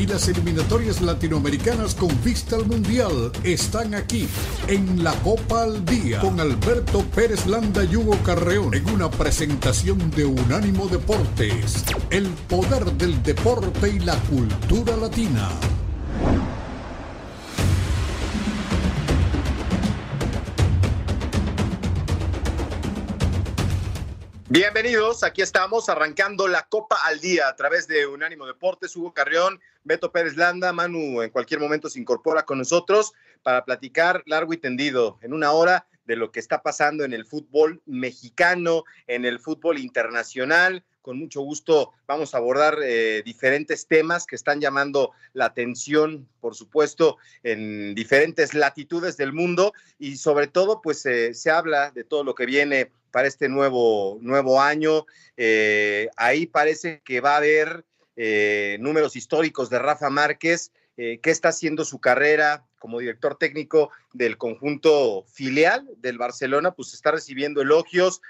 y las eliminatorias latinoamericanas con vista al Mundial están aquí en la Copa al Día con Alberto Pérez Landa y Hugo Carreón en una presentación de Unánimo Deportes, el poder del deporte y la cultura latina. Bienvenidos, aquí estamos arrancando la Copa al Día a través de Unánimo Deportes. Hugo Carrión, Beto Pérez Landa, Manu en cualquier momento se incorpora con nosotros para platicar largo y tendido en una hora de lo que está pasando en el fútbol mexicano, en el fútbol internacional. Con mucho gusto vamos a abordar eh, diferentes temas que están llamando la atención, por supuesto, en diferentes latitudes del mundo y sobre todo, pues eh, se habla de todo lo que viene para este nuevo, nuevo año. Eh, ahí parece que va a haber eh, números históricos de Rafa Márquez, eh, qué está haciendo su carrera como director técnico del conjunto filial del Barcelona, pues está recibiendo elogios.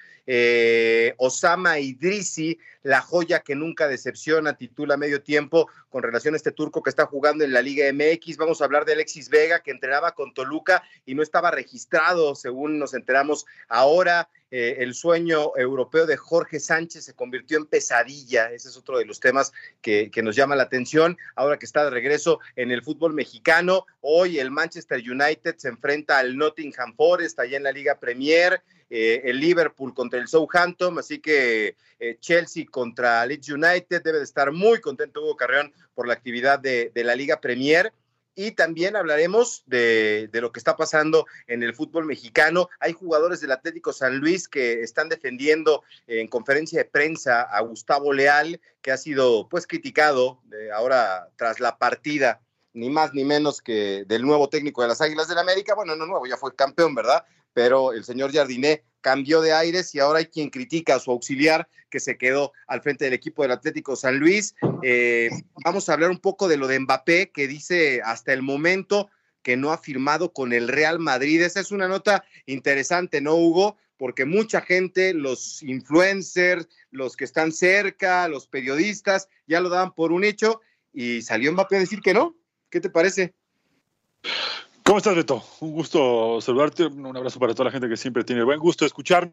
Osama Idrisi, la joya que nunca decepciona, titula medio tiempo con relación a este turco que está jugando en la Liga MX. Vamos a hablar de Alexis Vega, que entrenaba con Toluca y no estaba registrado, según nos enteramos ahora. Eh, el sueño europeo de Jorge Sánchez se convirtió en pesadilla. Ese es otro de los temas que, nos llama la atención. Ahora que está de regreso en el fútbol mexicano, hoy el Manchester United se enfrenta al Nottingham Forest allá en la Liga Premier. Eh, el Liverpool contra el Southampton, así que eh, Chelsea contra Leeds United debe de estar muy contento Hugo Carreón por la actividad de, la Liga Premier y también hablaremos de, lo que está pasando en el fútbol mexicano. Hay jugadores del Atlético San Luis que están defendiendo en conferencia de prensa a Gustavo Leal, que ha sido pues criticado eh, ahora tras la partida ni más ni menos que del nuevo técnico de las Águilas del la América. Bueno, no nuevo, ya fue campeón, ¿verdad? Pero el señor Jardiné cambió de aires y ahora hay quien critica a su auxiliar que se quedó al frente del equipo del Atlético San Luis. Eh, vamos a hablar un poco de lo de Mbappé, que dice hasta el momento que no ha firmado con el Real Madrid. Esa es una nota interesante, ¿no, Hugo? Porque mucha gente, los influencers, los que están cerca, los periodistas, ya lo daban por un hecho y salió Mbappé a decir que no. ¿Qué te parece? ¿Cómo estás, Beto? Un gusto saludarte. Un abrazo para toda la gente que siempre tiene el buen gusto de escuchar.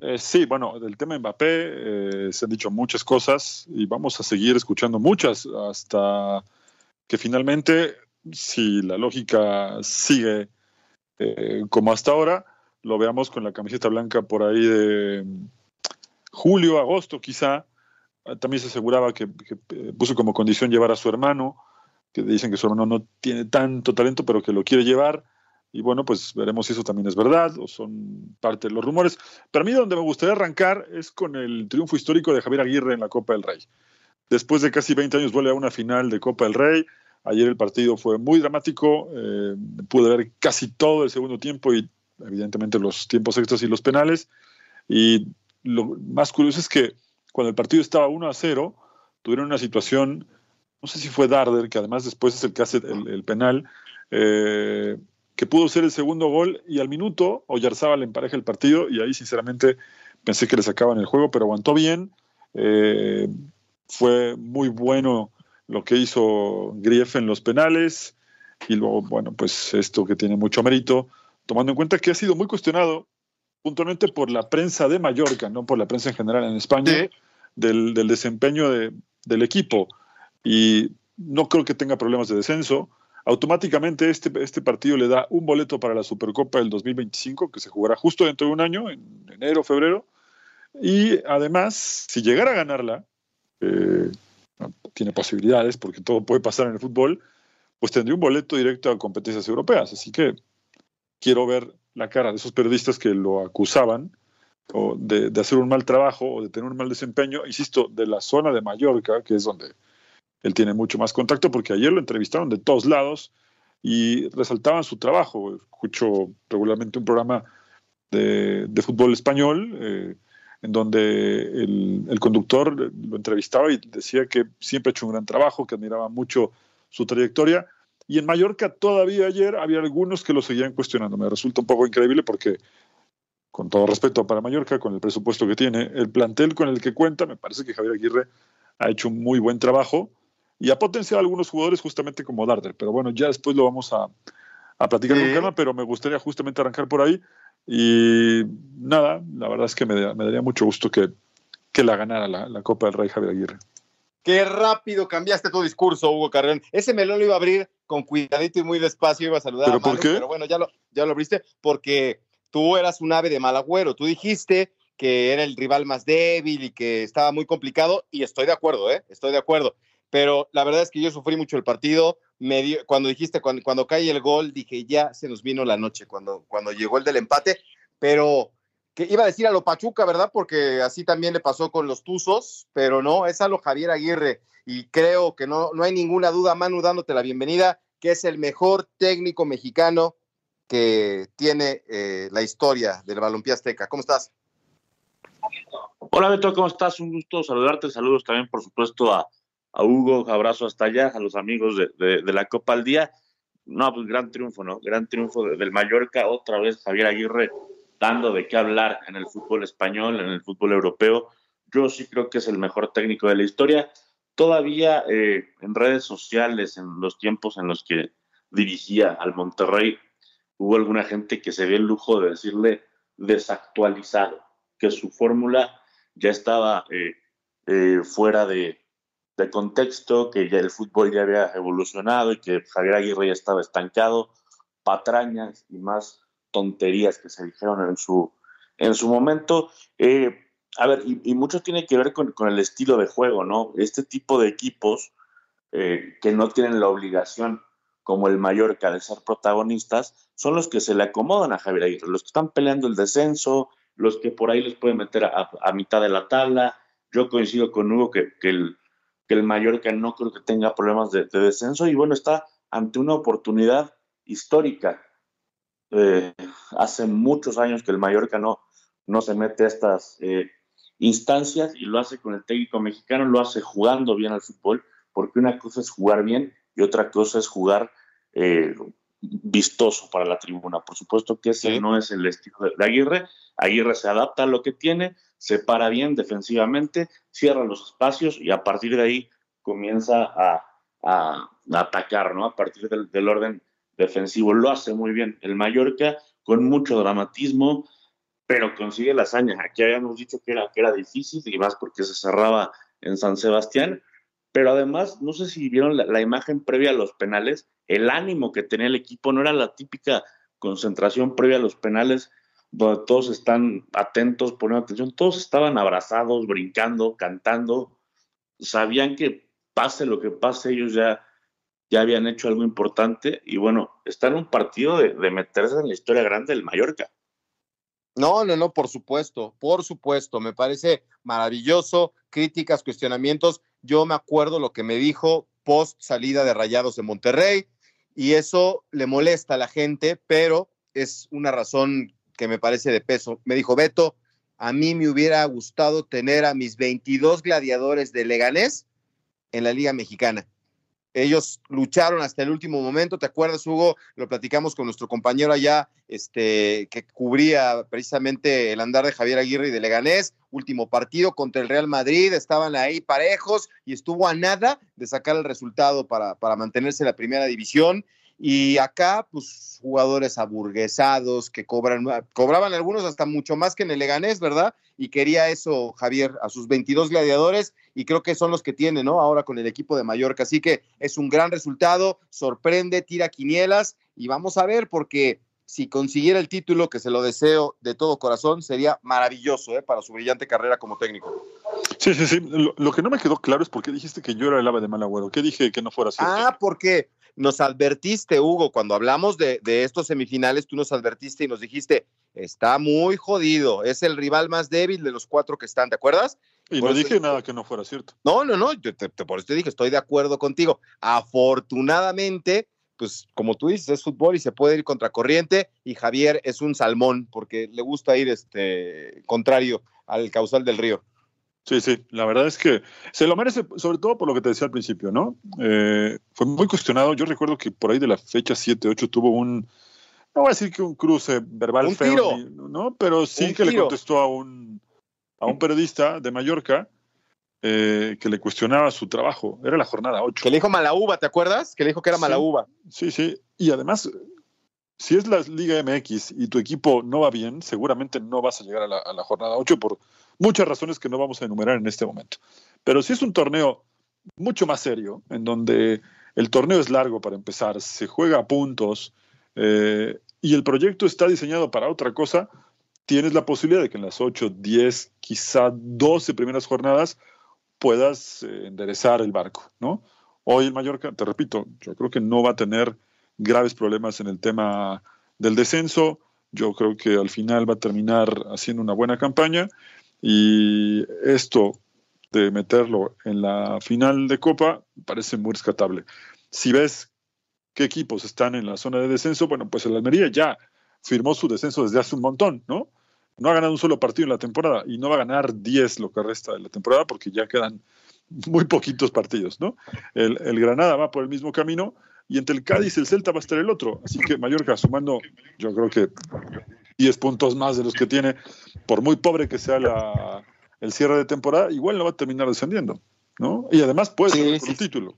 Eh, sí, bueno, del tema Mbappé eh, se han dicho muchas cosas y vamos a seguir escuchando muchas hasta que finalmente, si la lógica sigue eh, como hasta ahora, lo veamos con la camiseta blanca por ahí de julio, agosto quizá. También se aseguraba que puso como condición llevar a su hermano que dicen que su hermano no tiene tanto talento, pero que lo quiere llevar. Y bueno, pues veremos si eso también es verdad o son parte de los rumores. Pero a mí donde me gustaría arrancar es con el triunfo histórico de Javier Aguirre en la Copa del Rey. Después de casi 20 años vuelve a una final de Copa del Rey. Ayer el partido fue muy dramático. Eh, pude ver casi todo el segundo tiempo y evidentemente los tiempos extras y los penales. Y lo más curioso es que cuando el partido estaba 1 a 0, tuvieron una situación no sé si fue Darder, que además después es el que hace el, penal, eh, que pudo ser el segundo gol y al minuto Oyarzábal empareja el partido y ahí sinceramente pensé que le sacaban el juego, pero aguantó bien. Eh, fue muy bueno lo que hizo Grief en los penales y luego, bueno, pues esto que tiene mucho mérito, tomando en cuenta que ha sido muy cuestionado puntualmente por la prensa de Mallorca, no por la prensa en general en España, del, desempeño del equipo y no creo que tenga problemas de descenso. Automáticamente este, este partido le da un boleto para la Supercopa del 2025, que se jugará justo dentro de un año, en enero, febrero. Y además, si llegara a ganarla, eh, tiene posibilidades porque todo puede pasar en el fútbol, pues tendría un boleto directo a competencias europeas. Así que quiero ver la cara de esos periodistas que lo acusaban de, de, hacer un mal trabajo o de tener un mal desempeño, insisto, de la zona de Mallorca, que es donde él tiene mucho más contacto porque ayer lo entrevistaron de todos lados y resaltaban su trabajo. Escucho regularmente un programa de, fútbol español, eh, en donde el, conductor lo entrevistaba y decía que siempre ha hecho un gran trabajo, que admiraba mucho su trayectoria. Y en Mallorca todavía ayer había algunos que lo seguían cuestionando. Me resulta un poco increíble porque, con todo respeto para Mallorca, con el presupuesto que tiene, el plantel con el que cuenta, me parece que Javier Aguirre ha hecho un muy buen trabajo y ha potenciado a algunos jugadores justamente como Darder. Pero bueno, ya después lo vamos a, a platicar con calma, pero me gustaría justamente arrancar por ahí. Y nada, la verdad es que me, daría mucho gusto que, que la ganara la, Copa del Rey Javier Aguirre. Qué rápido cambiaste tu discurso, Hugo Carrón. Ese melón lo iba a abrir con cuidadito y muy despacio, iba a saludar ¿Pero a Manu, por qué? pero bueno, ya lo, ya lo abriste porque tú eras un ave de mal agüero. Tú dijiste que era el rival más débil y que estaba muy complicado y estoy de acuerdo, ¿eh? Estoy de acuerdo. Pero la verdad es que yo sufrí mucho el partido, cuando dijiste, cuando, cuando cae el gol, dije, ya se nos vino la noche, cuando, cuando llegó el del empate, pero que iba a decir a lo Pachuca, ¿verdad? Porque así también le pasó con los Tuzos, pero no, es a lo Javier Aguirre, y creo que no, no hay ninguna duda, Manu, dándote la bienvenida, que es el mejor técnico mexicano que tiene eh, la historia del balompié azteca. ¿Cómo estás? Hola Beto, ¿cómo estás? Un gusto saludarte. Saludos también, por supuesto, a, a Hugo, abrazo hasta allá, a los amigos de, la Copa al Día. No, pues gran triunfo, ¿no? Gran triunfo del Mallorca, otra vez Javier Aguirre dando de qué hablar en el fútbol español, en el fútbol europeo. Yo sí creo que es el mejor técnico de la historia. Todavía eh, en redes sociales, en los tiempos en los que dirigía al Monterrey, hubo alguna gente que se dio el lujo de decirle desactualizado, que su fórmula ya estaba eh, eh, fuera de, de contexto, que ya el fútbol ya había evolucionado y que Javier Aguirre ya estaba estancado, patrañas y más tonterías que se dijeron en su, en su momento. Eh, a ver, y, mucho tiene que ver con, el estilo de juego, ¿no? Este tipo de equipos eh, que no tienen la obligación, como el Mallorca, de ser protagonistas, son los que se le acomodan a Javier Aguirre, los que están peleando el descenso, los que por ahí les pueden meter a, mitad de la tabla. Yo coincido con Hugo que, que el, que el Mallorca no creo que tenga problemas de, descenso y bueno, está ante una oportunidad histórica. Eh, hace muchos años que el Mallorca no, no se mete a estas eh, instancias y lo hace con el técnico mexicano, lo hace jugando bien al fútbol, porque una cosa es jugar bien y otra cosa es jugar eh, vistoso para la tribuna. Por supuesto que ese no es el estilo de Aguirre. Aguirre se adapta a lo que tiene, se para bien defensivamente, cierra los espacios y a partir de ahí comienza a, atacar, ¿no? A partir del, orden defensivo. Lo hace muy bien el Mallorca, con mucho dramatismo, pero consigue la hazaña. Aquí habíamos dicho que era, que era difícil y más porque se cerraba en San Sebastián, pero además, no sé si vieron la, imagen previa a los penales, el ánimo que tenía el equipo no era la típica concentración previa a los penales donde todos están atentos, poniendo atención, todos estaban abrazados, brincando, cantando, sabían que pase lo que pase, ellos ya, ya habían hecho algo importante y bueno, está en un partido de, meterse en la historia grande del Mallorca. No, no, no, por supuesto, por supuesto, me parece maravilloso, críticas, cuestionamientos. Yo me acuerdo lo que me dijo post salida de Rayados de Monterrey y eso le molesta a la gente, pero es una razón que me parece de peso. Me dijo, Beto, a mí me hubiera gustado tener a mis 22 gladiadores de Leganés en la Liga Mexicana. Ellos lucharon hasta el último momento, ¿te acuerdas, Hugo? Lo platicamos con nuestro compañero allá, este, que cubría precisamente el andar de Javier Aguirre y de Leganés. Último partido contra el Real Madrid, estaban ahí parejos y estuvo a nada de sacar el resultado para, para mantenerse en la primera división. Y acá, pues, jugadores aburguesados que cobran, cobraban algunos hasta mucho más que en el Leganés, ¿verdad? Y quería eso, Javier, a sus 22 gladiadores, y creo que son los que tiene, ¿no? Ahora con el equipo de Mallorca. Así que es un gran resultado, sorprende, tira quinielas, y vamos a ver, porque si consiguiera el título, que se lo deseo de todo corazón, sería maravilloso ¿eh? para su brillante carrera como técnico. Sí, sí, sí. Lo, que no me quedó claro es por qué dijiste que yo era el ave de mal agüero. ¿Qué dije que no fuera así? Ah, porque nos advertiste, Hugo, cuando hablamos de, estos semifinales, tú nos advertiste y nos dijiste, está muy jodido, es el rival más débil de los cuatro que están, ¿te acuerdas? Y no dije nada que no fuera cierto. No, no, no, por eso te dije, estoy de acuerdo contigo. Afortunadamente, pues como tú dices, es fútbol y se puede ir contra corriente y Javier es un salmón porque le gusta ir este contrario al causal del río. Sí, sí, la verdad es que se lo merece, sobre todo por lo que te decía al principio, ¿no? Eh, fue muy cuestionado. Yo recuerdo que por ahí de la fecha 7, 8 tuvo un, no voy a decir que un cruce verbal un feo, tiro. ¿no? Pero sí Un que le contestó a un, a un periodista de Mallorca eh, que le cuestionaba su trabajo. Era la jornada 8. Que le dijo mala uva, ¿te acuerdas? Que le dijo que era Sí. mala uva. Sí, sí. Y además, si es la Liga MX y tu equipo no va bien, seguramente no vas a llegar a la, a la jornada 8 por muchas razones que no vamos a enumerar en este momento. Pero si es un torneo mucho más serio, en donde el torneo es largo para empezar, se juega a puntos eh, y el proyecto está diseñado para otra cosa, tienes la posibilidad de que en las 8, 10, quizá 12 primeras jornadas puedas eh, enderezar el barco. Hoy el Mallorca, te repito, yo creo que no va a tener graves problemas en el tema del descenso. Yo creo que al final va a terminar haciendo una buena campaña y esto de meterlo en la final de Copa parece muy rescatable. Si ves qué equipos están en la zona de descenso, bueno, pues el Almería ya firmó su descenso desde hace un montón, ¿no? No ha ganado un solo partido en la temporada y no va a ganar 10 lo que resta de la temporada porque ya quedan muy poquitos partidos, ¿no? El, el Granada va por el mismo camino y entre el Cádiz y el Celta va a estar el otro. Así que Mallorca sumando, yo creo que 10 puntos más de los que tiene, por muy pobre que sea la, el cierre de temporada, igual no va a terminar descendiendo, ¿no? Y además puede Sí, ser sí, un título.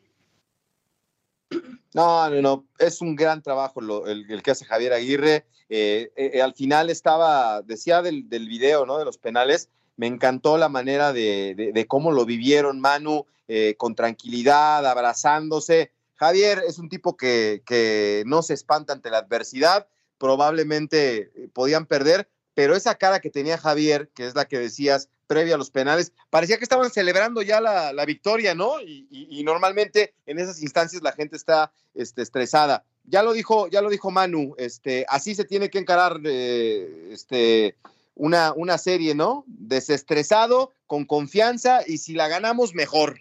No, no, no, es un gran trabajo lo- el, el que hace Javier Aguirre. Eh, eh, al final estaba, decía del, del video, ¿no? De los penales, me encantó la manera de, de- de cómo lo vivieron Manu, eh, con tranquilidad, abrazándose. Javier es un tipo que, que no se espanta ante la adversidad, probablemente podían perder, pero esa cara que tenía Javier, que es la que decías previa a los penales, parecía que estaban celebrando ya la, victoria, ¿no? Y normalmente en esas instancias la gente está este, estresada. Ya lo dijo, ya lo dijo Manu, este, así se tiene que encarar eh, este, una, una serie, ¿no? Desestresado, con confianza, y si la ganamos, mejor.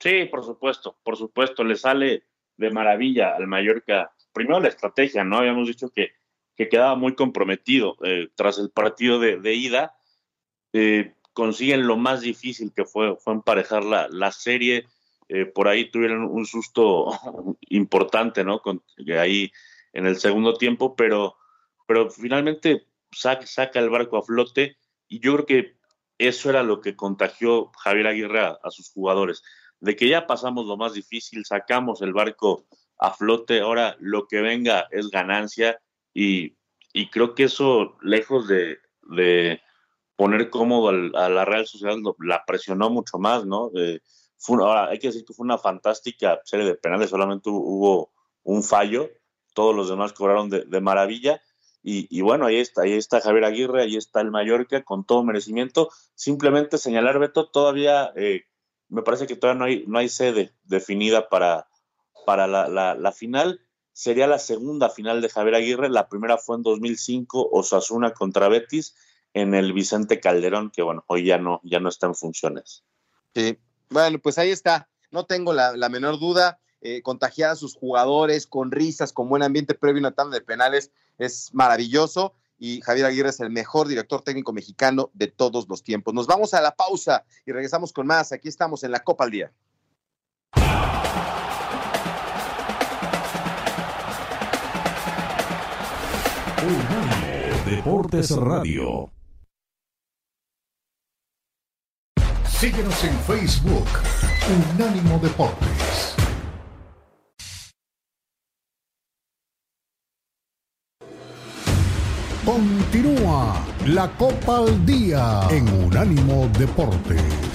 Sí, por supuesto, por supuesto, le sale de maravilla al Mallorca. Primero la estrategia, ¿no? Habíamos dicho que, que quedaba muy comprometido eh, tras el partido de, de ida. Eh, consiguen lo más difícil que fue, fue emparejar la, la serie. Eh, por ahí tuvieron un susto importante, ¿no? Con, ahí en el segundo tiempo, pero, pero finalmente saca, el barco a flote y yo creo que eso era lo que contagió Javier Aguirre a, a sus jugadores de que ya pasamos lo más difícil, sacamos el barco a flote, ahora lo que venga es ganancia y, y creo que eso, lejos de, de poner cómodo al, a la Real Sociedad, la presionó mucho más, ¿no? Eh, fue, ahora, hay que decir que fue una fantástica serie de penales, solamente hubo un fallo, todos los demás cobraron de, maravilla. Y, y, bueno, ahí está, ahí está Javier Aguirre, ahí está el Mallorca con todo merecimiento. Simplemente señalar, Beto, todavía eh, me parece que todavía no hay, no hay sede definida para, para la, la, final. Sería la segunda final de Javier Aguirre. La primera fue en 2005, Osasuna contra Betis, en el Vicente Calderón, que bueno, hoy ya no, ya no está en funciones. Sí, bueno, pues ahí está. No tengo la, menor duda. Eh, contagiar a sus jugadores con risas, con buen ambiente previo a una tanda de penales es maravilloso y Javier Aguirre es el mejor director técnico mexicano de todos los tiempos. Nos vamos a la pausa y regresamos con más. Aquí estamos en la Copa al Día. Unánimo Deportes Radio. Síguenos en Facebook, Unánimo Deportes. Continúa la Copa al Día en Unánimo Deportes.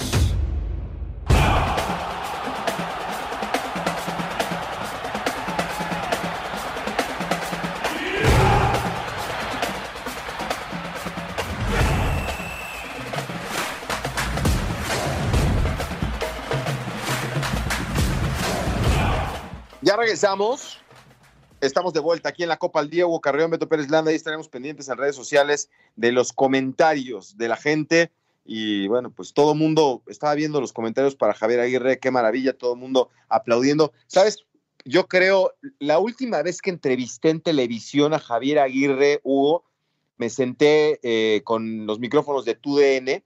Regresamos. Estamos de vuelta aquí en la Copa al. Hugo Carrión, Beto Pérez Landa. Ahí estaremos pendientes en redes sociales de los comentarios de la gente. Y bueno, pues todo el mundo estaba viendo los comentarios para Javier Aguirre. Qué maravilla, todo el mundo aplaudiendo. ¿Sabes? yo creo, la última vez que entrevisté en televisión a Javier Aguirre, Hugo, me senté eh, con los micrófonos de TUDN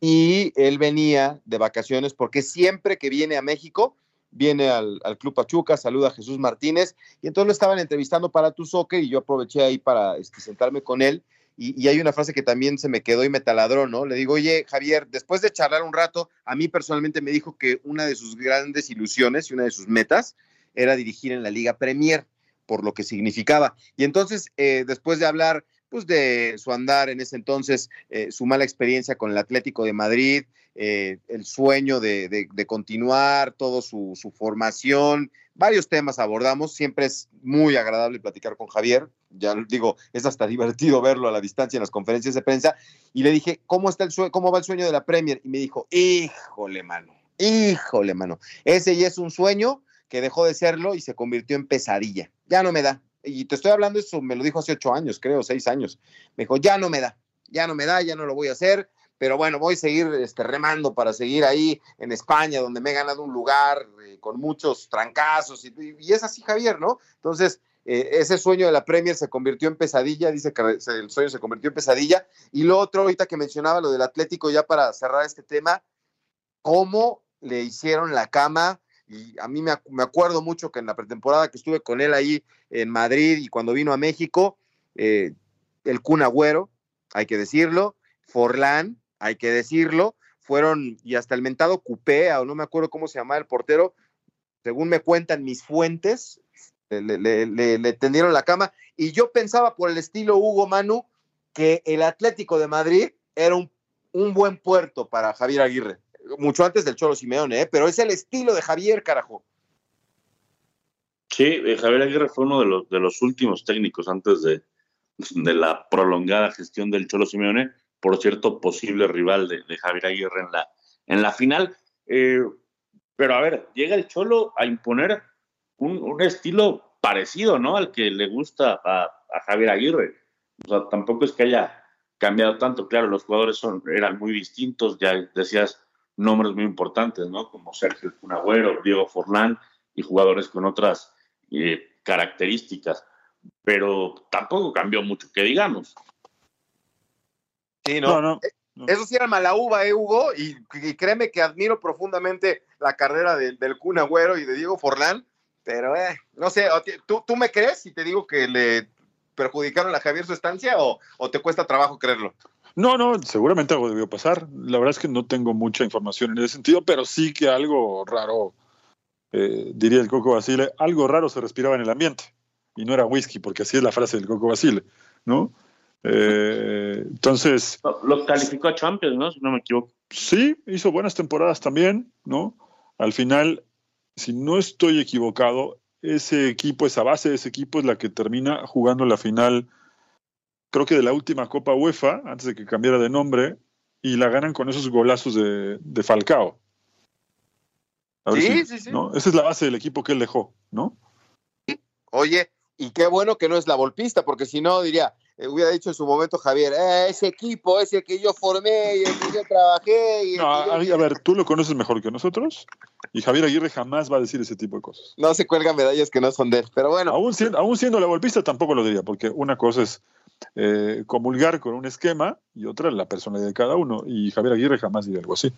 y él venía de vacaciones porque siempre que viene a México, viene al, Club Pachuca, saluda a Jesús Martínez y entonces lo estaban entrevistando para Tu Soccer y yo aproveché ahí para este, sentarme con él y, hay una frase que también se me quedó y me taladró, ¿no? Le digo, oye, Javier, después de charlar un rato, a mí personalmente me dijo que una de sus grandes ilusiones y una de sus metas era dirigir en la Liga Premier, por lo que significaba. Y entonces, eh, después de hablar pues de su andar en ese entonces, eh, su mala experiencia con el Atlético de Madrid, eh, el sueño de, continuar, toda su, formación, varios temas abordamos. Siempre es muy agradable platicar con Javier. Ya digo, es hasta divertido verlo a la distancia en las conferencias de prensa. Y le dije, ¿cómo, está el cómo va el sueño de la Premier? Y me dijo, híjole, mano, híjole, mano. Ese ya es un sueño que dejó de serlo y se convirtió en pesadilla. Ya no me da y te estoy hablando eso, me lo dijo hace ocho años, creo, seis años. Me dijo, ya no me da, ya no me da, ya no lo voy a hacer, pero bueno, voy a seguir este, remando para seguir ahí en España, donde me he ganado un lugar eh, con muchos trancazos, y, es así, Javier, ¿no? Entonces, eh, ese sueño de la Premier se convirtió en pesadilla, dice que el sueño se convirtió en pesadilla, y lo otro, ahorita que mencionaba lo del Atlético, ya para cerrar este tema, cómo le hicieron la cama y a mí me, acuerdo mucho que en la pretemporada que estuve con él ahí en Madrid y cuando vino a México, eh, el Kun Agüero, hay que decirlo, Forlán, hay que decirlo, fueron, y hasta el mentado Cupé, o no me acuerdo cómo se llamaba el portero, según me cuentan mis fuentes, le, tendieron la cama. Y yo pensaba por el estilo Hugo Manu que el Atlético de Madrid era un buen puerto para Javier Aguirre mucho antes del Cholo Simeone, ¿eh? pero es el estilo de Javier, carajo. Sí, eh, Javier Aguirre fue uno de los, de los últimos técnicos antes de, de la prolongada gestión del Cholo Simeone, por cierto, posible rival de, Javier Aguirre en la, en la final. Eh, pero a ver, llega el Cholo a imponer un, estilo parecido, ¿no? Al que le gusta a, a, Javier Aguirre. O sea, tampoco es que haya cambiado tanto. Claro, los jugadores son, eran muy distintos. Ya decías, nombres muy importantes, ¿no? Como Sergio Cunagüero, Diego Forlán y jugadores con otras eh, características. Pero tampoco cambió mucho, que digamos. Sí, no. Eh, eso sí era mala uva, ¿eh, Hugo? Y, créeme que admiro profundamente la carrera del Kun y de Diego Forlán, pero eh, no sé, ¿tú, ¿tú me crees si te digo que le perjudicaron a Javier su estancia o, o te cuesta trabajo creerlo? No, no, seguramente algo debió pasar. La verdad es que no tengo mucha información en ese sentido, pero sí que algo raro, eh, diría el Coco Basile, algo raro se respiraba en el ambiente. Y no era whisky, porque así es la frase del Coco Basile, ¿no? Eh, entonces. Lo calificó a Champions, ¿no? Si no me equivoco. Sí, hizo buenas temporadas también, ¿no? Al final, si no estoy equivocado, ese equipo, esa base de ese equipo es la que termina jugando la final creo que de la última Copa UEFA, antes de que cambiara de nombre, y la ganan con esos golazos de, Falcao. sí, sí, sí. ¿no? Esa es la base del equipo que él dejó, ¿no? Oye, y qué bueno que no es la volpista, porque si no diría, eh, hubiera dicho en su momento Javier, eh, ese equipo es el que yo formé y el que yo trabajé. no, a, ver, tú lo conoces mejor que nosotros y Javier Aguirre jamás va a decir ese tipo de cosas. No se cuelgan medallas que no son de él, pero bueno. Aún siendo, aún siendo la golpista tampoco lo diría, porque una cosa es eh, comulgar con un esquema y otra la personalidad de cada uno. Y Javier Aguirre jamás diría algo así.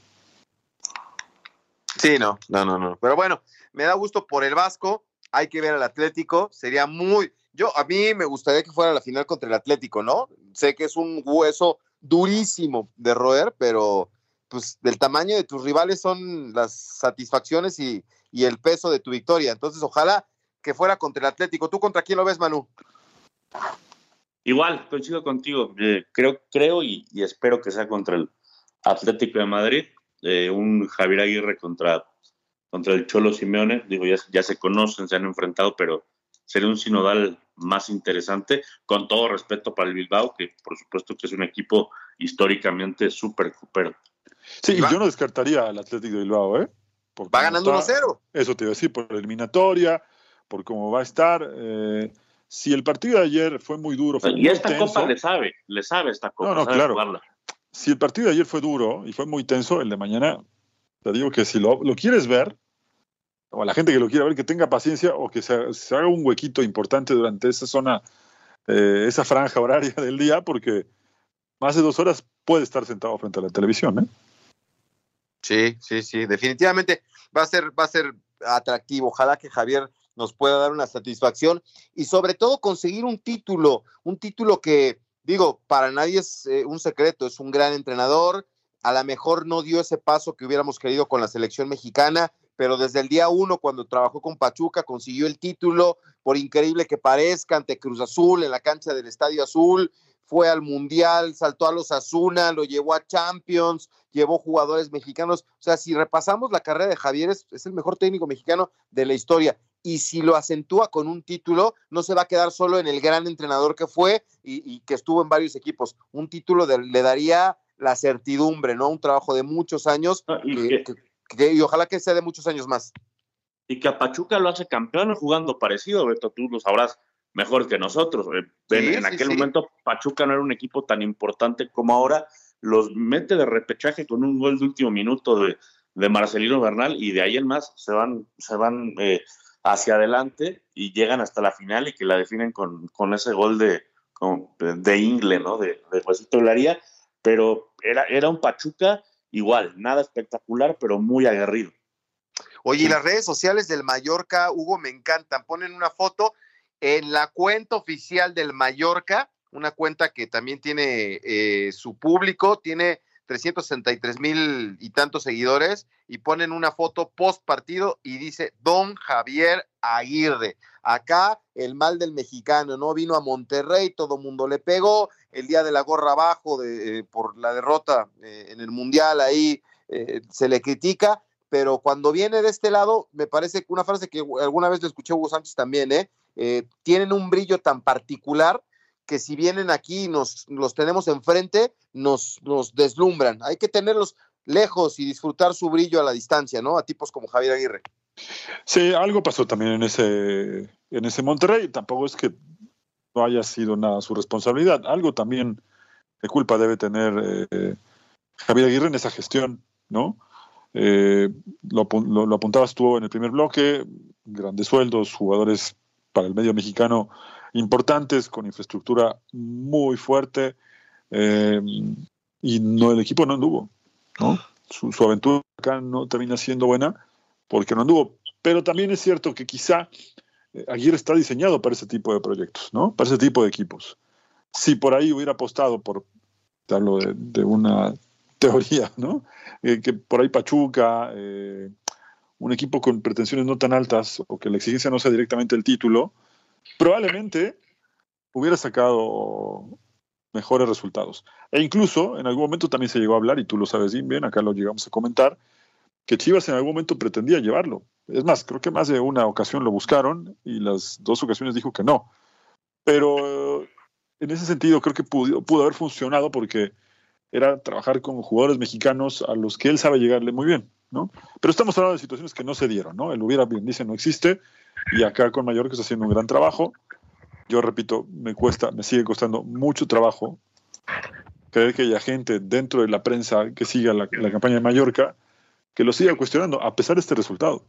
Sí, no, no, no, no. Pero bueno, me da gusto por el Vasco. Hay que ver al Atlético. Sería muy. Yo, a mí me gustaría que fuera la final contra el Atlético, ¿no? Sé que es un hueso durísimo de roer, pero pues del tamaño de tus rivales son las satisfacciones y, y el peso de tu victoria. Entonces, ojalá que fuera contra el Atlético. ¿Tú contra quién lo ves, Manu? Igual, coincido contigo. Eh, creo, creo y, espero que sea contra el Atlético de Madrid. Eh, un Javier Aguirre contra, contra el Cholo Simeone. Digo, ya, ya se conocen, se han enfrentado, pero sería un sinodal más interesante, con todo respeto para el Bilbao, que por supuesto que es un equipo históricamente súper súper. Sí, yo no descartaría al Atlético de Bilbao, ¿eh? va ganando 1-0. Eso te iba a decir, por eliminatoria, por cómo va a estar. Eh, si el partido de ayer fue muy duro. Fue y esta copa le sabe, le sabe esta copa. No, no, claro. Si el partido de ayer fue duro y fue muy tenso, el de mañana, te digo que si lo, lo quieres ver, o a la gente que lo quiera ver, que tenga paciencia o que se, haga un huequito importante durante esa zona, eh, esa franja horaria del día, porque más de dos horas puede estar sentado frente a la televisión. ¿eh? Sí, sí, sí, definitivamente va a ser, va a ser atractivo. Ojalá que Javier nos pueda dar una satisfacción y sobre todo conseguir un título, un título que, digo, para nadie es eh, un secreto, es un gran entrenador, a lo mejor no dio ese paso que hubiéramos querido con la selección mexicana, pero desde el día uno, cuando trabajó con Pachuca, consiguió el título, por increíble que parezca, ante Cruz Azul, en la cancha del Estadio Azul, fue al Mundial, saltó a los Asuna, lo llevó a Champions, llevó jugadores mexicanos. O sea, si repasamos la carrera de Javier, es, el mejor técnico mexicano de la historia. Y si lo acentúa con un título, no se va a quedar solo en el gran entrenador que fue y, que estuvo en varios equipos. Un título le daría la certidumbre, ¿no? Un trabajo de muchos años y, y ojalá que sea de muchos años más. Y que a Pachuca lo hace campeón jugando parecido, Beto, tú lo sabrás mejor que nosotros. Eh, en, aquel momento Pachuca no era un equipo tan importante como ahora, los mete de repechaje con un gol de último minuto de, Marcelino Bernal y de ahí en más se van, se van eh, hacia adelante y llegan hasta la final y que la definen con, ese gol de, de Ingle, ¿no? De, de pero era, era un Pachuca igual, nada espectacular, pero muy aguerrido. Oye, y las redes sociales del Mallorca, Hugo, me encantan. Ponen una foto en la cuenta oficial del Mallorca, una cuenta que también tiene eh, su público, tiene 363 mil y tantos seguidores, y ponen una foto post partido y dice Don Javier Aguirre. Acá el mal del mexicano, ¿no? Vino a Monterrey, todo mundo le pegó, el día de la gorra abajo de, eh, por la derrota eh, en el Mundial, ahí se le critica, pero cuando viene de este lado, me parece que una frase que alguna vez le escuché a Hugo Sánchez también, ¿eh? Eh, tienen un brillo tan particular que si vienen aquí y nos los tenemos enfrente, nos, nos deslumbran. Hay que tenerlos lejos y disfrutar su brillo a la distancia, ¿no? A tipos como Javier Aguirre. Sí, algo pasó también en ese, en ese Monterrey. Tampoco es que no haya sido nada su responsabilidad. Algo también de culpa debe tener eh, Javier Aguirre en esa gestión, ¿no? Eh, lo, lo, lo, apuntabas tú en el primer bloque, grandes sueldos, jugadores para el medio mexicano importantes, con infraestructura muy fuerte, eh, y no el equipo no anduvo. Su, aventura acá no termina siendo buena porque no anduvo. Pero también es cierto que quizá eh, Aguirre está diseñado para ese tipo de proyectos, ¿no? Para ese tipo de equipos. Si por ahí hubiera apostado por, te de, una teoría, ¿no? Eh, que por ahí Pachuca, un equipo con pretensiones no tan altas o que la exigencia no sea directamente el título, probablemente hubiera sacado mejores resultados. E incluso en algún momento también se llegó a hablar, y tú lo sabes bien, acá lo llegamos a comentar, que Chivas en algún momento pretendía llevarlo. Es más, creo que más de una ocasión lo buscaron y las dos ocasiones dijo que no. Pero en ese sentido creo que pudo, pudo haber funcionado porque era trabajar con jugadores mexicanos a los que él sabe llegarle muy bien. Pero estamos hablando de situaciones que no se dieron, ¿no? El hubiera bien dice no existe y acá con Mallorca está haciendo un gran trabajo. Yo repito, me cuesta, me sigue costando mucho trabajo creer que haya gente dentro de la prensa que siga la, campaña de Mallorca que lo siga cuestionando a pesar de este resultado.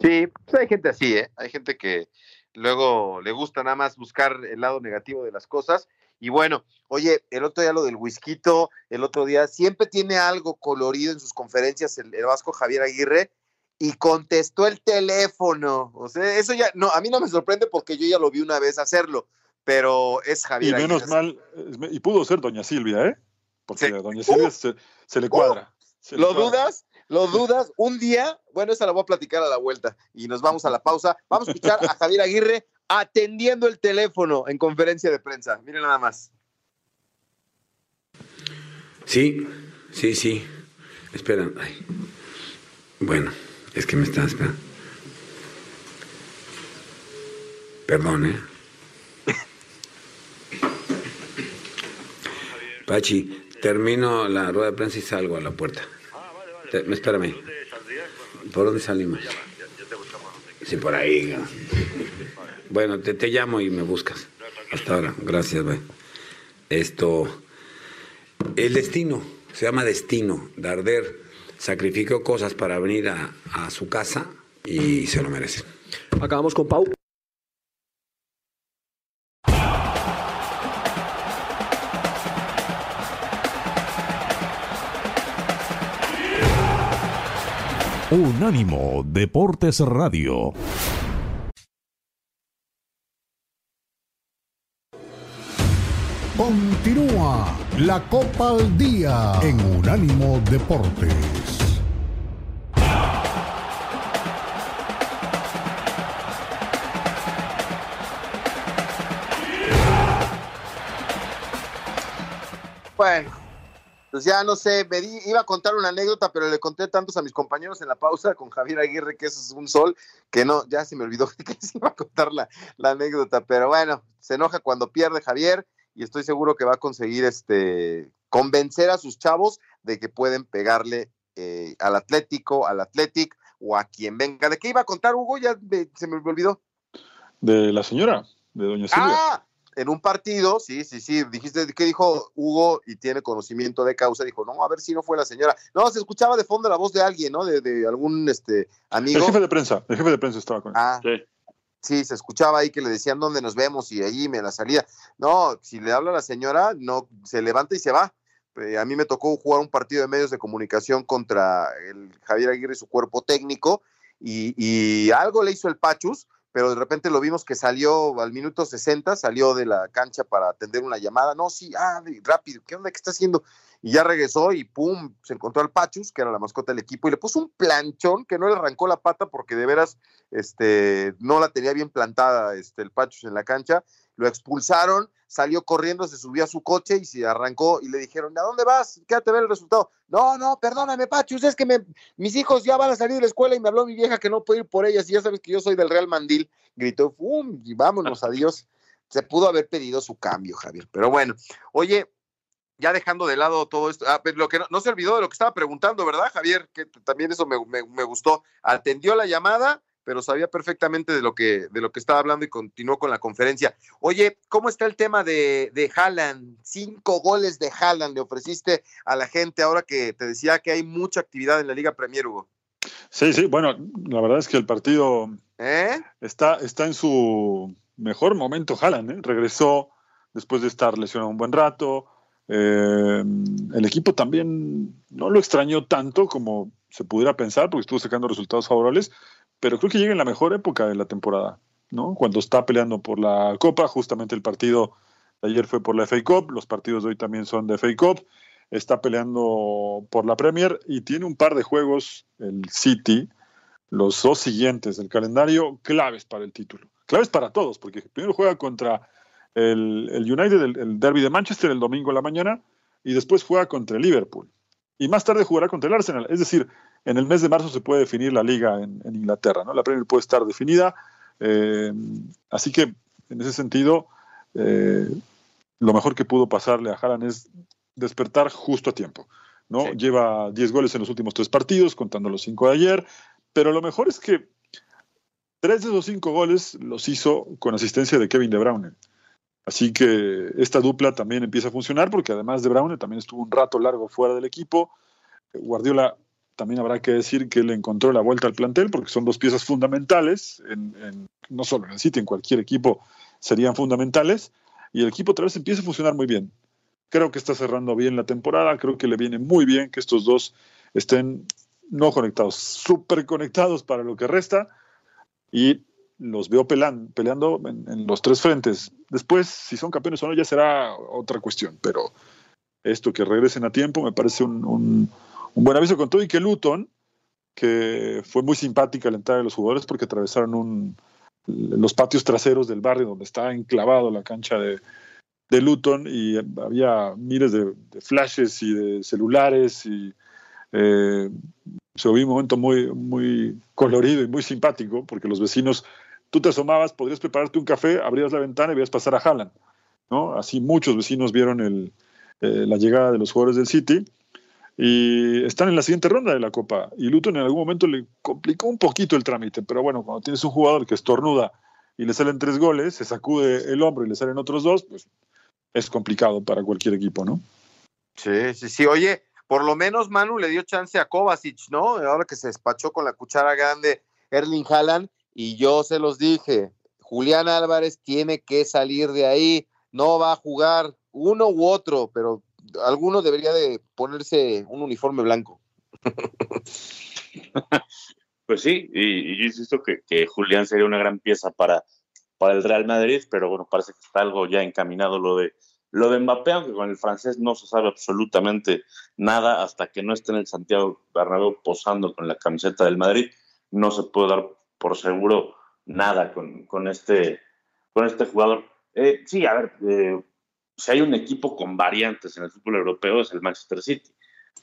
Sí, pues hay gente así, ¿eh? Hay gente que luego le gusta nada más buscar el lado negativo de las cosas y bueno, oye, el otro día lo del whisky, el otro día siempre tiene algo colorido en sus conferencias el, Vasco Javier Aguirre y contestó el teléfono. O sea, eso ya, no, a mí no me sorprende porque yo ya lo vi una vez hacerlo, pero es Javier. Y menos mal, y pudo ser doña Silvia, ¿eh? Porque a doña Silvia se, le cuadra. ¿Lo dudas? ¿Lo dudas? Un día, bueno, esa la voy a platicar a la vuelta y nos vamos a la pausa. Vamos a escuchar a Javier Aguirre atendiendo el teléfono en conferencia de prensa. Miren nada más. Sí, sí, sí. Espera. Bueno, es que me está esperando. Perdón, ¿eh? Pachi, termino la rueda de prensa y salgo a la puerta. Ah, vale, vale. espérame. ¿Por dónde salimos? Sí, por ahí. Bueno, te, te llamo y me buscas. Hasta ahora. Gracias, güey. Esto. El destino. Se llama destino. Darder sacrificó cosas para venir a, su casa y se lo merecen. Acabamos con Pau. Unánimo Deportes Radio. Continúa la Copa al Día en Unánimo Deportes. Bueno, pues ya no sé, me di- iba a contar una anécdota, pero le conté tantos a mis compañeros en la pausa con Javier Aguirre, que eso es un sol, que no, ya se me olvidó que se iba a contar la, la anécdota, pero bueno, se enoja cuando pierde Javier y estoy seguro que va a conseguir este convencer a sus chavos de que pueden pegarle eh, al Atlético, al Athletic o a quien venga. ¿De qué iba a contar, Hugo? Ya me- se me olvidó. De la señora, de doña Silvia. Ah, en un partido, sí, sí, sí, dijiste, ¿qué dijo Hugo? Y tiene conocimiento de causa, dijo, no, a ver si no fue la señora. No, se escuchaba de fondo la voz de alguien, ¿no? De, de algún este, el amigo. jefe de prensa, el jefe de prensa estaba con él. Ah, Sí. Sí, se escuchaba ahí que le decían dónde nos vemos y allí me la salía. No, si le habla a la señora, no, se levanta y se va. Eh, a mí me tocó jugar un partido de medios de comunicación contra el Javier Aguirre y su cuerpo técnico y, y algo le hizo el Pachus, pero de repente lo vimos que salió al minuto 60, salió de la cancha para atender una llamada. No, sí, ah, rápido, ¿qué onda? ¿Qué está haciendo? Y ya regresó y pum, se encontró al Pachus, que era la mascota del equipo, y le puso un planchón que no le arrancó la pata porque de veras este, no la tenía bien plantada este, el Pachus en la cancha. Lo expulsaron, salió corriendo, se subió a su coche y se arrancó y le dijeron, ¿a dónde vas? Quédate a ver el resultado. No, no, perdóname, Pachus, es que mis hijos ya van a salir de la escuela y me habló mi vieja que no puedo ir por ellas y ya sabes que yo soy del Real Mandil. Gritó, ¡fum! Y vámonos, adiós. Se pudo haber pedido su cambio, Javier. Pero bueno, oye, ya dejando de lado todo esto, ah, pero lo que no, no se olvidó de lo que estaba preguntando, ¿verdad, Javier? Que también eso me, me- me gustó. Atendió la llamada, pero sabía perfectamente de lo que, de lo que estaba hablando y continuó con la conferencia. Oye, ¿cómo está el tema de, de Haaland? Cinco goles de Haaland le ofreciste a la gente ahora que te decía que hay mucha actividad en la Liga Premier, Hugo. Sí, sí, bueno, la verdad es que el partido ¿Eh? está, está en su mejor momento Haaland, ¿eh? regresó después de estar lesionado un buen rato. Eh, el equipo también no lo extrañó tanto como se pudiera pensar, porque estuvo sacando resultados favorables, pero creo que llega en la mejor época de la temporada, ¿no? Cuando está peleando por la Copa, justamente el partido de ayer fue por la FA Cup, los partidos de hoy también son de FA Cup, está peleando por la Premier y tiene un par de juegos, el City, los dos siguientes del calendario, claves para el título. Claves para todos, porque primero juega contra el, el United, el, el derby de Manchester el domingo en la mañana, y después juega contra el Liverpool. Y más tarde jugará contra el Arsenal. Es decir, en el mes de marzo se puede definir la liga en, en Inglaterra, ¿no? La Premier puede estar definida. eh, así que, en ese sentido, eh, lo mejor que pudo pasarle a Haaland es despertar justo a tiempo. ¿no? Sí. Lleva 10 goles en los últimos tres partidos, contando los cinco de ayer. Pero lo mejor es que tres de esos cinco goles los hizo con asistencia de Kevin De Bruyne. Así que esta dupla también empieza a funcionar porque además de Bruyne también estuvo un rato largo fuera del equipo. Guardiola también habrá que decir que le encontró la vuelta al plantel porque son dos piezas fundamentales, en, en- no solo en el City, en cualquier equipo serían fundamentales. Y el equipo otra vez empieza a funcionar muy bien. Creo que está cerrando bien la temporada, creo que le viene muy bien que estos dos estén no conectados, súper conectados para lo que resta. Y los veo peleando en, los tres frentes. Después, si son campeones o no, ya será otra cuestión. Pero esto que regresen a tiempo me parece un, un- un buen aviso con todo y que Luton, que fue muy simpática la entrada de los jugadores porque atravesaron un- los patios traseros del barrio donde está enclavado la cancha de, de Luton y había miles de, de flashes y de celulares y eh, se vio un momento muy, muy colorido y muy simpático porque los vecinos, tú te asomabas, podrías prepararte un café, abrías la ventana y veías pasar a Haaland, ¿no? Así muchos vecinos vieron eh, la llegada de los jugadores del City y están en la siguiente ronda de la Copa. Y Luton en algún momento le complicó un poquito el trámite, pero bueno, cuando tienes un jugador que estornuda y le salen tres goles, se sacude el hombro y le salen otros dos, pues es complicado para cualquier equipo, ¿no? Sí, sí, sí. Oye, por lo menos Manu le dio chance a Kovacic, ¿no? Ahora que se despachó con la cuchara grande Erling Haaland y yo se los dije, Julián Álvarez tiene que salir de ahí, no va a jugar uno u otro, pero alguno debería de ponerse un uniforme blanco. Pues sí, y, yo insisto que, Julián sería una gran pieza para, para el Real Madrid, pero bueno, parece que está algo ya encaminado lo de, lo de Mbappé, aunque con el francés no se sabe absolutamente nada hasta que no esté en el Santiago Bernabéu posando con la camiseta del Madrid, no se puede dar por seguro nada con, con este, con este jugador. Eh, sí, a ver, eh, si hay un equipo con variantes en el fútbol europeo es el Manchester City.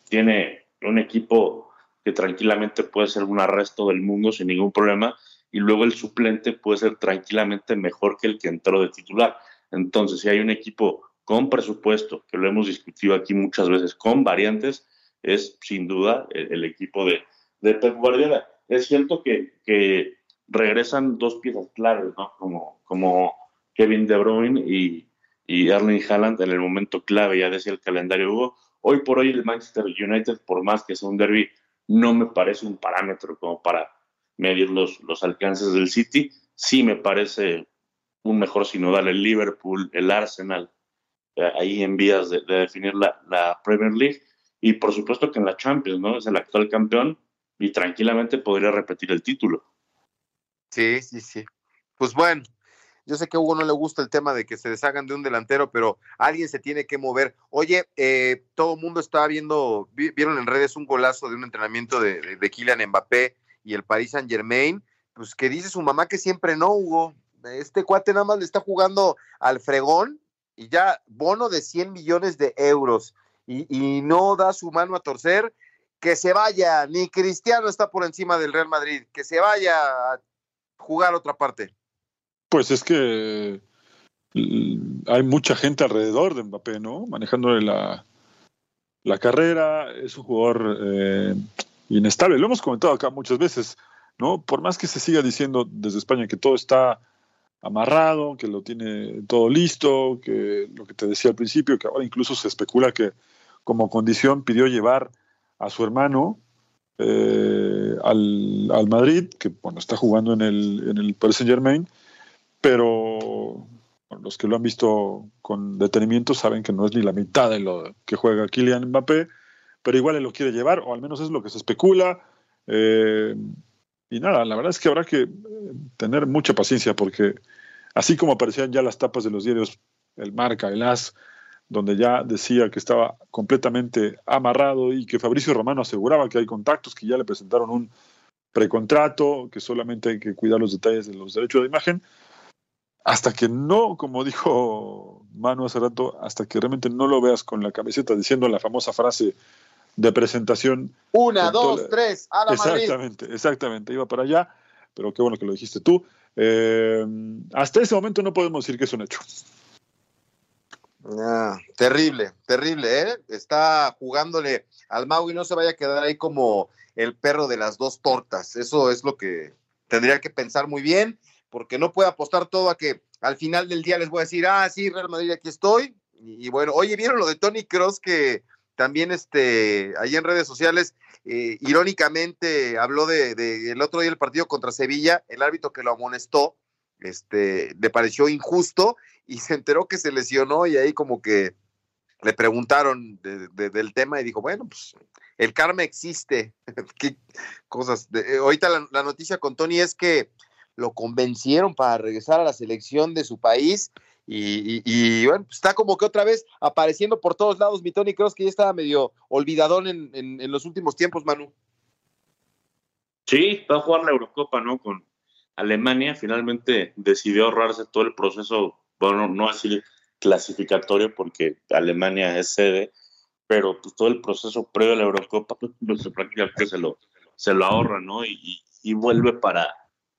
Tiene un equipo que tranquilamente puede ser un arresto del mundo sin ningún problema y luego el suplente puede ser tranquilamente mejor que el que entró de titular. Entonces, si hay un equipo con presupuesto, que lo hemos discutido aquí muchas veces, con variantes, es sin duda el, equipo de, de, Pep Guardiola. Es cierto que, que regresan dos piezas claves, ¿no? Como, como Kevin De Bruyne y, y Erling Haaland en el momento clave, ya decía el calendario Hugo. Hoy por hoy el Manchester United, por más que sea un derby, no me parece un parámetro como para medir los, los alcances del City. Sí me parece un mejor sinodal el Liverpool, el Arsenal, ahí en vías de, definir la, Premier League. Y por supuesto que en la Champions, ¿no? Es el actual campeón y tranquilamente podría repetir el título. Sí, sí, sí. Pues bueno, yo sé que a Hugo no le gusta el tema de que se deshagan de un delantero, pero alguien se tiene que mover. Oye, eh, todo el mundo está viendo, vieron en redes un golazo de un entrenamiento de, de, Kylian Mbappé y el Paris Saint Germain, pues que dice su mamá que siempre no, Hugo. Este cuate nada más le está jugando al fregón y ya bono de 100 millones de euros y, no da su mano a torcer, que se vaya, ni Cristiano está por encima del Real Madrid, que se vaya a jugar otra parte. Pues es que hay mucha gente alrededor de Mbappé, ¿no? Manejándole la, la carrera, es un jugador eh, inestable. Lo hemos comentado acá muchas veces, ¿no? Por más que se siga diciendo desde España que todo está amarrado, que lo tiene todo listo, que lo que te decía al principio, que ahora incluso se especula que como condición pidió llevar a su hermano eh, al, al, Madrid, que bueno, está jugando en el, en el Paris Saint Germain, pero los que lo han visto con detenimiento saben que no es ni la mitad de lo que juega Kylian Mbappé, pero igual él lo quiere llevar, o al menos es lo que se especula. Eh, y nada, la verdad es que habrá que eh, tener mucha paciencia porque así como aparecían ya las tapas de los diarios, el Marca, el As, donde ya decía que estaba completamente amarrado y que Fabricio Romano aseguraba que hay contactos, que ya le presentaron un precontrato, que solamente hay que cuidar los detalles de los derechos de imagen hasta que no, como dijo Manu hace rato, hasta que realmente no lo veas con la camiseta diciendo la famosa frase de presentación. Una, dos, tres, a la Exactamente, exactamente, iba para allá, pero qué bueno que lo dijiste tú. Eh, hasta ese momento no podemos decir que es un hecho. Ah, terrible, terrible, ¿eh? Está jugándole al Mau y no se vaya a quedar ahí como el perro de las dos tortas. Eso es lo que tendría que pensar muy bien porque no puede apostar todo a que al final del día les voy a decir, ah, sí, Real Madrid, aquí estoy. Y, bueno, oye, ¿vieron lo de Tony Cross que también este, ahí en redes sociales, eh, irónicamente habló de, el otro día el partido contra Sevilla, el árbitro que lo amonestó, este, le pareció injusto y se enteró que se lesionó y ahí como que le preguntaron del tema y dijo, bueno, pues el karma existe. ¿Qué cosas? Eh, ahorita la, noticia con Tony es que lo convencieron para regresar a la selección de su país. Y, bueno, pues está como que otra vez apareciendo por todos lados mi Tony Cross, que ya estaba medio olvidadón en, los últimos tiempos, Manu. Sí, va a jugar la Eurocopa, ¿no? Con Alemania. Finalmente decidió ahorrarse todo el proceso, bueno, no decir clasificatorio, porque Alemania es sede, pero pues todo el proceso previo a la Eurocopa, pues prácticamente se lo, se lo ahorra, ¿no? y vuelve para,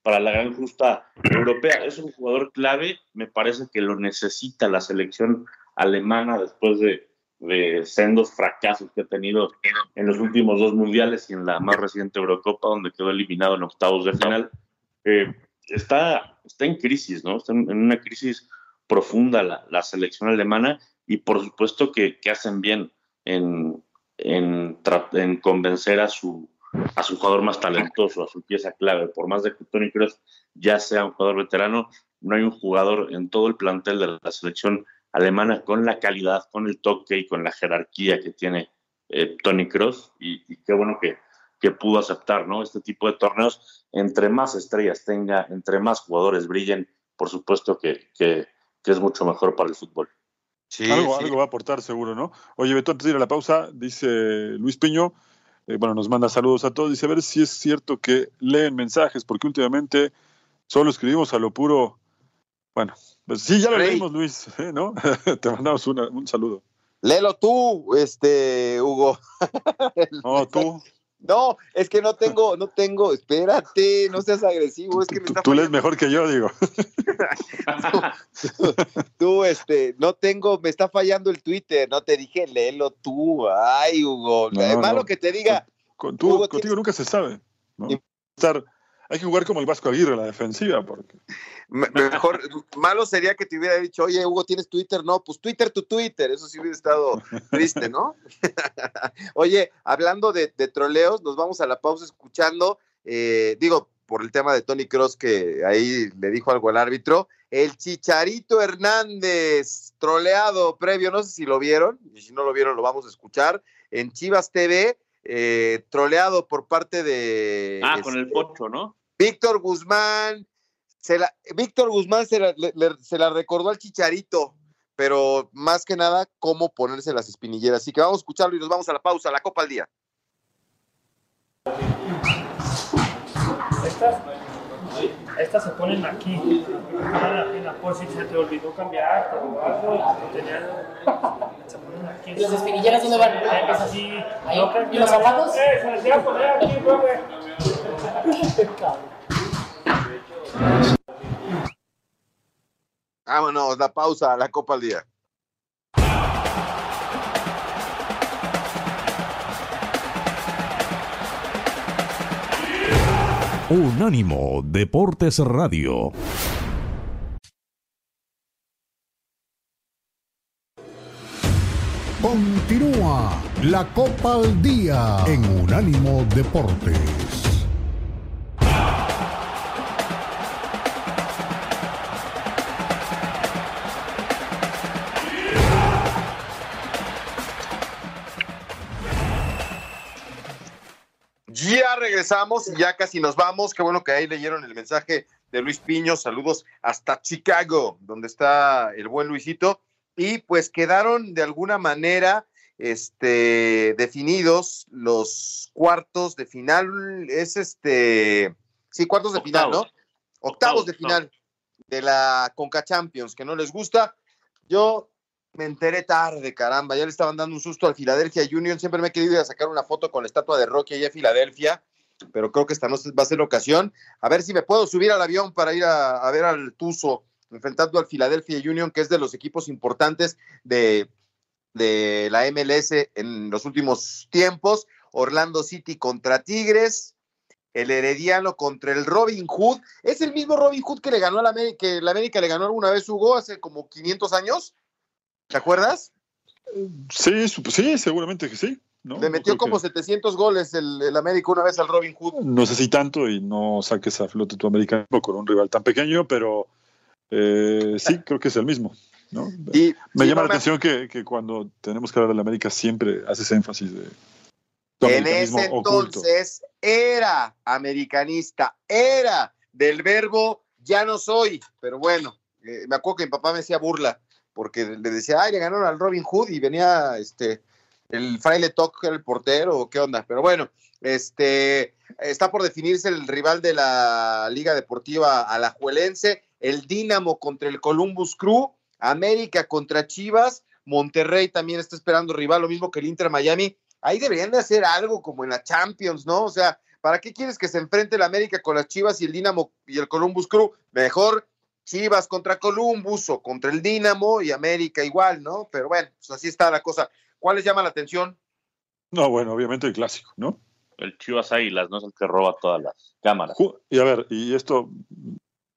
para la gran justa europea. Es un jugador clave, me parece que lo necesita la selección alemana después de, de sendos fracasos que ha tenido en los últimos dos mundiales y en la más reciente Eurocopa, donde quedó eliminado en octavos de final. Eh, está, está en crisis, ¿no? Está en, una crisis profunda la, la, selección alemana y por supuesto que, que hacen bien en, en, en convencer a su, a su jugador más talentoso, a su pieza clave. Por más de que Tony Kroos ya sea un jugador veterano, no hay un jugador en todo el plantel de la selección alemana con la calidad, con el toque y con la jerarquía que tiene eh, Tony Kroos. Y, qué bueno que, que pudo aceptar ¿no? este tipo de torneos. Entre más estrellas tenga, entre más jugadores brillen, por supuesto que, que, es mucho mejor para el fútbol. Sí, algo, algo va a aportar seguro, ¿no? Oye, Beto, antes de ir a la pausa, dice Luis Piño, eh, bueno, nos manda saludos a todos. Dice, a ver si es cierto que leen mensajes, porque últimamente solo escribimos a lo puro. Bueno, pues sí, ya lo leímos, Luis, ¿eh? ¿no? Te mandamos un saludo. Léelo tú, este, Hugo. no, tú. No, es que no tengo, no tengo, espérate, no seas agresivo, es que Tú lees mejor que yo, digo. tú, este, no tengo, me está fallando el Twitter, no te dije, léelo tú, ay, Hugo, es malo que te diga. Con, tú, contigo nunca se sabe, ¿no? Estar hay que jugar como el Vasco Aguirre, la defensiva. Porque... Mejor, malo sería que te hubiera dicho, oye, Hugo, ¿tienes Twitter? No, pues Twitter tu Twitter, eso sí hubiera estado triste, ¿no? oye, hablando de, troleos, nos vamos a la pausa escuchando, eh, digo, por el tema de Tony Cross, que ahí le dijo algo al árbitro, el Chicharito Hernández, troleado previo, no sé si lo vieron, y si no lo vieron lo vamos a escuchar, en Chivas TV, eh, troleado por parte de... Ah, con el este, Pocho, ¿no? Víctor Guzmán, se la, Víctor Guzmán se la, recordó al Chicharito, pero más que nada, cómo ponerse las espinilleras. Así que vamos a escucharlo y nos vamos a la pausa, a la Copa al Día. Estas, estas se ponen aquí, en la, por si se te olvidó cambiar o algo, se ponen aquí. ¿Y las espinilleras dónde van? Es así. ¿Y los zapatos? Eh, se las voy a poner aquí, Vámonos, la pausa, la Copa al Día. Unánimo Deportes Radio. Continúa la Copa al Día en Unánimo Deportes. Regresamos y ya casi nos vamos. Qué bueno que ahí leyeron el mensaje de Luis Piño. Saludos hasta Chicago, donde está el buen Luisito. Y pues quedaron de alguna manera este, definidos los cuartos de final. Es este, sí, cuartos de final, ¿no? Octavos, de final de la Conca Champions, que no les gusta. Yo me enteré tarde, caramba. Ya le estaban dando un susto al Philadelphia Union. Siempre me he querido ir a sacar una foto con la estatua de Rocky allá en Filadelfia pero creo que esta no va a ser la ocasión. A ver si me puedo subir al avión para ir a, ver al Tuzo enfrentando al Philadelphia Union, que es de los equipos importantes de, de la MLS en los últimos tiempos. Orlando City contra Tigres, el Herediano contra el Robin Hood. ¿Es el mismo Robin Hood que le ganó a la América, que América le ganó alguna vez Hugo hace como 500 años? ¿Te acuerdas? Sí, sí, seguramente que sí. Le metió como 700 goles el, el, América una vez al Robin Hood. No sé si tanto y no saques a flote tu americano con un rival tan pequeño, pero eh, sí, creo que es el mismo. ¿no? Y, me llama la atención que, que, cuando tenemos que hablar del América siempre haces énfasis de... En ese entonces era americanista, era del verbo ya no soy, pero bueno, eh, me acuerdo que mi papá me decía burla, porque le decía, ay, le ganaron al Robin Hood y venía este el fraile Toc el portero, ¿qué onda? Pero bueno, este está por definirse el rival de la Liga Deportiva Alajuelense, el Dinamo contra el Columbus Crew, América contra Chivas, Monterrey también está esperando rival, lo mismo que el Inter Miami. Ahí deberían de hacer algo como en la Champions, ¿no? O sea, ¿para qué quieres que se enfrente el América con las Chivas y el Dinamo y el Columbus Crew? Mejor Chivas contra Columbus o contra el Dinamo y América igual, ¿no? Pero bueno, pues así está la cosa. ¿Cuál les llama la atención? No, bueno, obviamente el clásico, ¿no? El Chivas Águilas, ¿no? Es el que roba todas las cámaras. Y a ver, y esto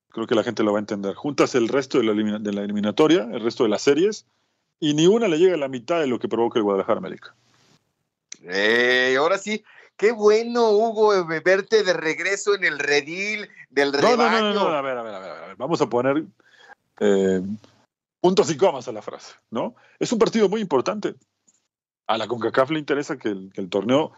creo que la gente lo va a entender. Juntas el resto de la, eliminatoria, el resto de las series, y ni una le llega a la mitad de lo que provoca el Guadalajara América. Eh, ahora sí, Qué bueno, Hugo, verte de regreso en el redil del rebaño. No, no, no, a ver, a ver, a ver, Vamos a poner eh, puntos y comas a la frase, ¿no? Es un partido muy importante. A la CONCACAF le interesa que el, torneo,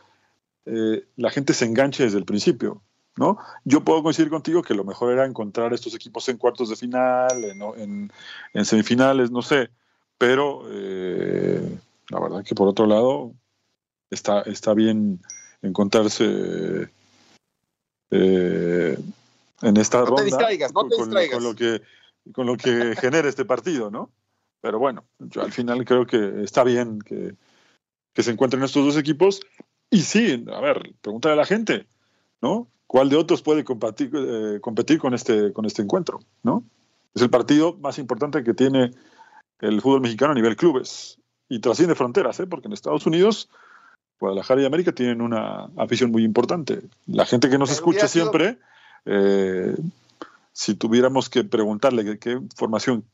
eh, la gente se enganche desde el principio, ¿no? Yo puedo coincidir contigo que lo mejor era encontrar estos equipos en cuartos de final, en, semifinales, no sé, pero eh, la verdad que por otro lado está, está bien encontrarse eh, en esta ronda con, lo que con lo que genera este partido, ¿no? Pero bueno, yo al final creo que está bien que, que se encuentren estos dos equipos. Y sí, a ver, pregúntale a la gente, ¿no? ¿Cuál de otros puede competir, eh, competir con, este, con este encuentro? ¿no? Es el partido más importante que tiene el fútbol mexicano a nivel clubes y trasciende fronteras, ¿eh? porque en Estados Unidos, Guadalajara y América tienen una afición muy importante. La gente que nos escucha siempre, eh, si tuviéramos que preguntarle qué, formación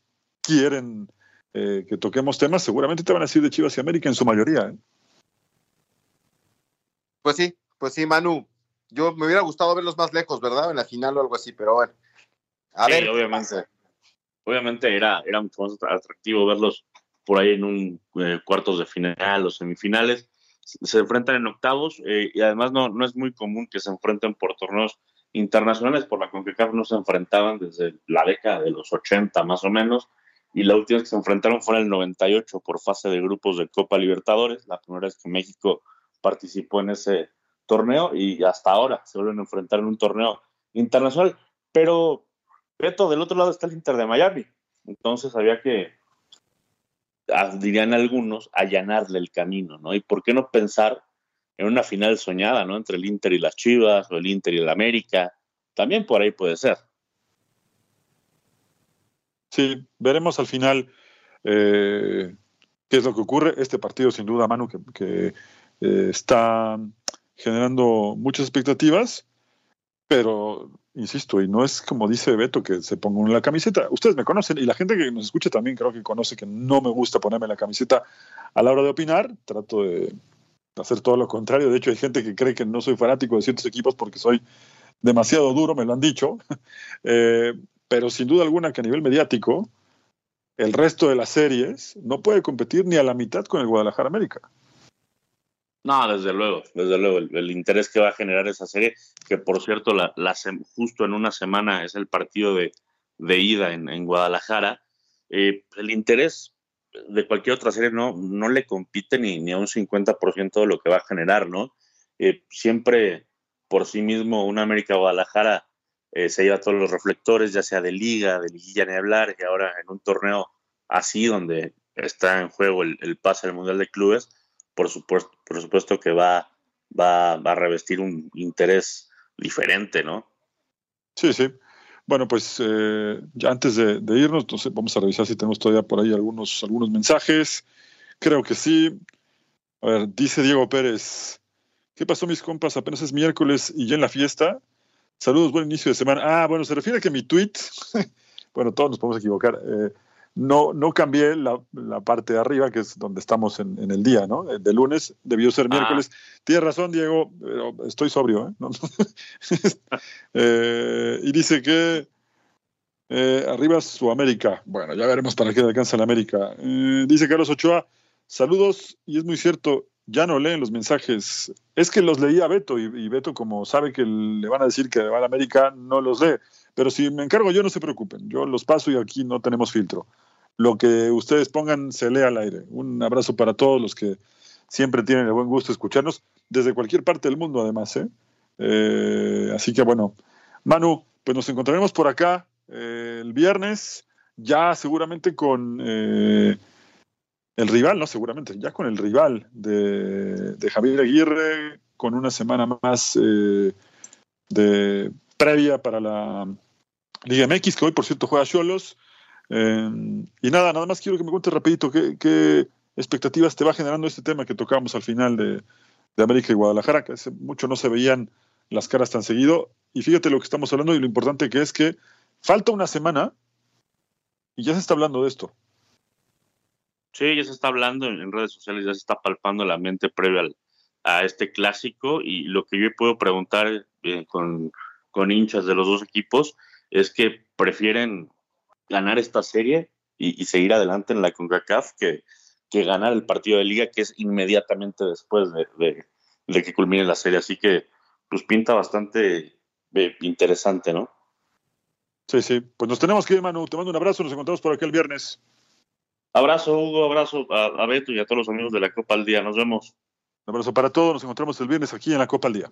quieren eh, que toquemos temas, seguramente te van a decir de Chivas y América en su mayoría. Pues sí, pues sí, Manu yo me hubiera gustado verlos más lejos, ¿verdad? En la final o algo así, pero bueno. A ver. Obviamente, obviamente era, era mucho más atractivo verlos por ahí en un eh, cuartos de final o semifinales. Se enfrentan en octavos eh, y además no, no es muy común que se enfrenten por torneos internacionales. Por la CONCACAF no se enfrentaban desde la década de los 80 más o menos. Y la última vez que se enfrentaron fue en el 98 por fase de grupos de Copa Libertadores. La primera vez que México participó en ese torneo y hasta ahora se vuelven a enfrentar en un torneo internacional. Pero, Beto, del otro lado está el Inter de Miami. Entonces había que, ah, dirían algunos, allanarle el camino, ¿no? Y por qué no pensar en una final soñada, ¿no? Entre el Inter y las Chivas, o el Inter y el América. También por ahí puede ser. Sí, veremos al final eh, qué es lo que ocurre. Este partido, sin duda, Manu, que, eh, está generando muchas expectativas, pero insisto, y no es como dice Beto que se ponga en la camiseta. Ustedes me conocen y la gente que nos escucha también creo que conoce que no me gusta ponerme la camiseta a la hora de opinar. Trato de hacer todo lo contrario. De hecho, hay gente que cree que no soy fanático de ciertos equipos porque soy demasiado duro, me lo han dicho. Eh, pero sin duda alguna que a nivel mediático, el resto de las series no puede competir ni a la mitad con el Guadalajara América. No, desde luego, desde luego, el, interés que va a generar esa serie, que por cierto, la, justo en una semana es el partido de, ida en, Guadalajara, eh, el interés de cualquier otra serie no, no le compite ni, ni a un 50% de lo que va a generar, ¿no? Eh, siempre por sí mismo una América Guadalajara eh, se lleva todos los reflectores, ya sea de liga, de liguilla ni hablar, y ahora en un torneo así donde está en juego el, el pase al Mundial de Clubes, por supuesto, por supuesto que va, va, a revestir un interés diferente, ¿no? Sí, sí. Bueno, pues eh, ya antes de, irnos, entonces vamos a revisar si tenemos todavía por ahí algunos, algunos mensajes. Creo que sí. A ver, dice Diego Pérez, ¿qué pasó mis compas? Apenas es miércoles y ya en la fiesta. Saludos, buen inicio de semana. Ah, bueno, se refiere a que mi tweet, bueno, todos nos podemos equivocar. Eh, no, no cambié la, parte de arriba, que es donde estamos en, el día, ¿no? De lunes debió ser ah. miércoles. Tienes razón, Diego, pero estoy sobrio, ¿eh? ¿eh? y dice que eh, arriba Sudamérica. Bueno, ya veremos para qué alcanza la América. Eh, dice Carlos Ochoa, saludos, y es muy cierto, ya no leen los mensajes. Es que los leía Beto, y, y Beto, como sabe que le van a decir que va a la América, no los lee. Pero si me encargo yo, no se preocupen. Yo los paso y aquí no tenemos filtro. Lo que ustedes pongan se lee al aire. Un abrazo para todos los que siempre tienen el buen gusto de escucharnos, desde cualquier parte del mundo además. ¿eh? Eh, así que bueno, Manu, pues nos encontraremos por acá eh, el viernes, ya seguramente con el rival, no seguramente, ya con el rival de, de Javier Aguirre, con una semana más de previa para la Liga MX, que hoy por cierto juega Cholos. Eh, y nada, nada más quiero que me cuentes rapidito qué, expectativas te va generando este tema que tocábamos al final de, América y Guadalajara, que hace mucho no se veían las caras tan seguido. Y fíjate lo que estamos hablando y lo importante que es que falta una semana y ya se está hablando de esto. Sí, ya se está hablando en redes sociales, ya se está palpando la mente previa al, a este clásico y lo que yo puedo preguntar eh, con, con hinchas de los dos equipos es que prefieren ganar esta serie y, seguir adelante en la CONCACAF que, que ganar el partido de liga que es inmediatamente después de, de, que culmine la serie. Así que pues pinta bastante eh, interesante, ¿no? Sí, sí. Pues nos tenemos que ir, Manu. Te mando un abrazo. Nos encontramos por aquí el viernes. Abrazo, Hugo. Abrazo a, a Beto y a todos los amigos de la Copa al Día. Nos vemos. Un abrazo para todos. Nos encontramos el viernes aquí en la Copa al Día.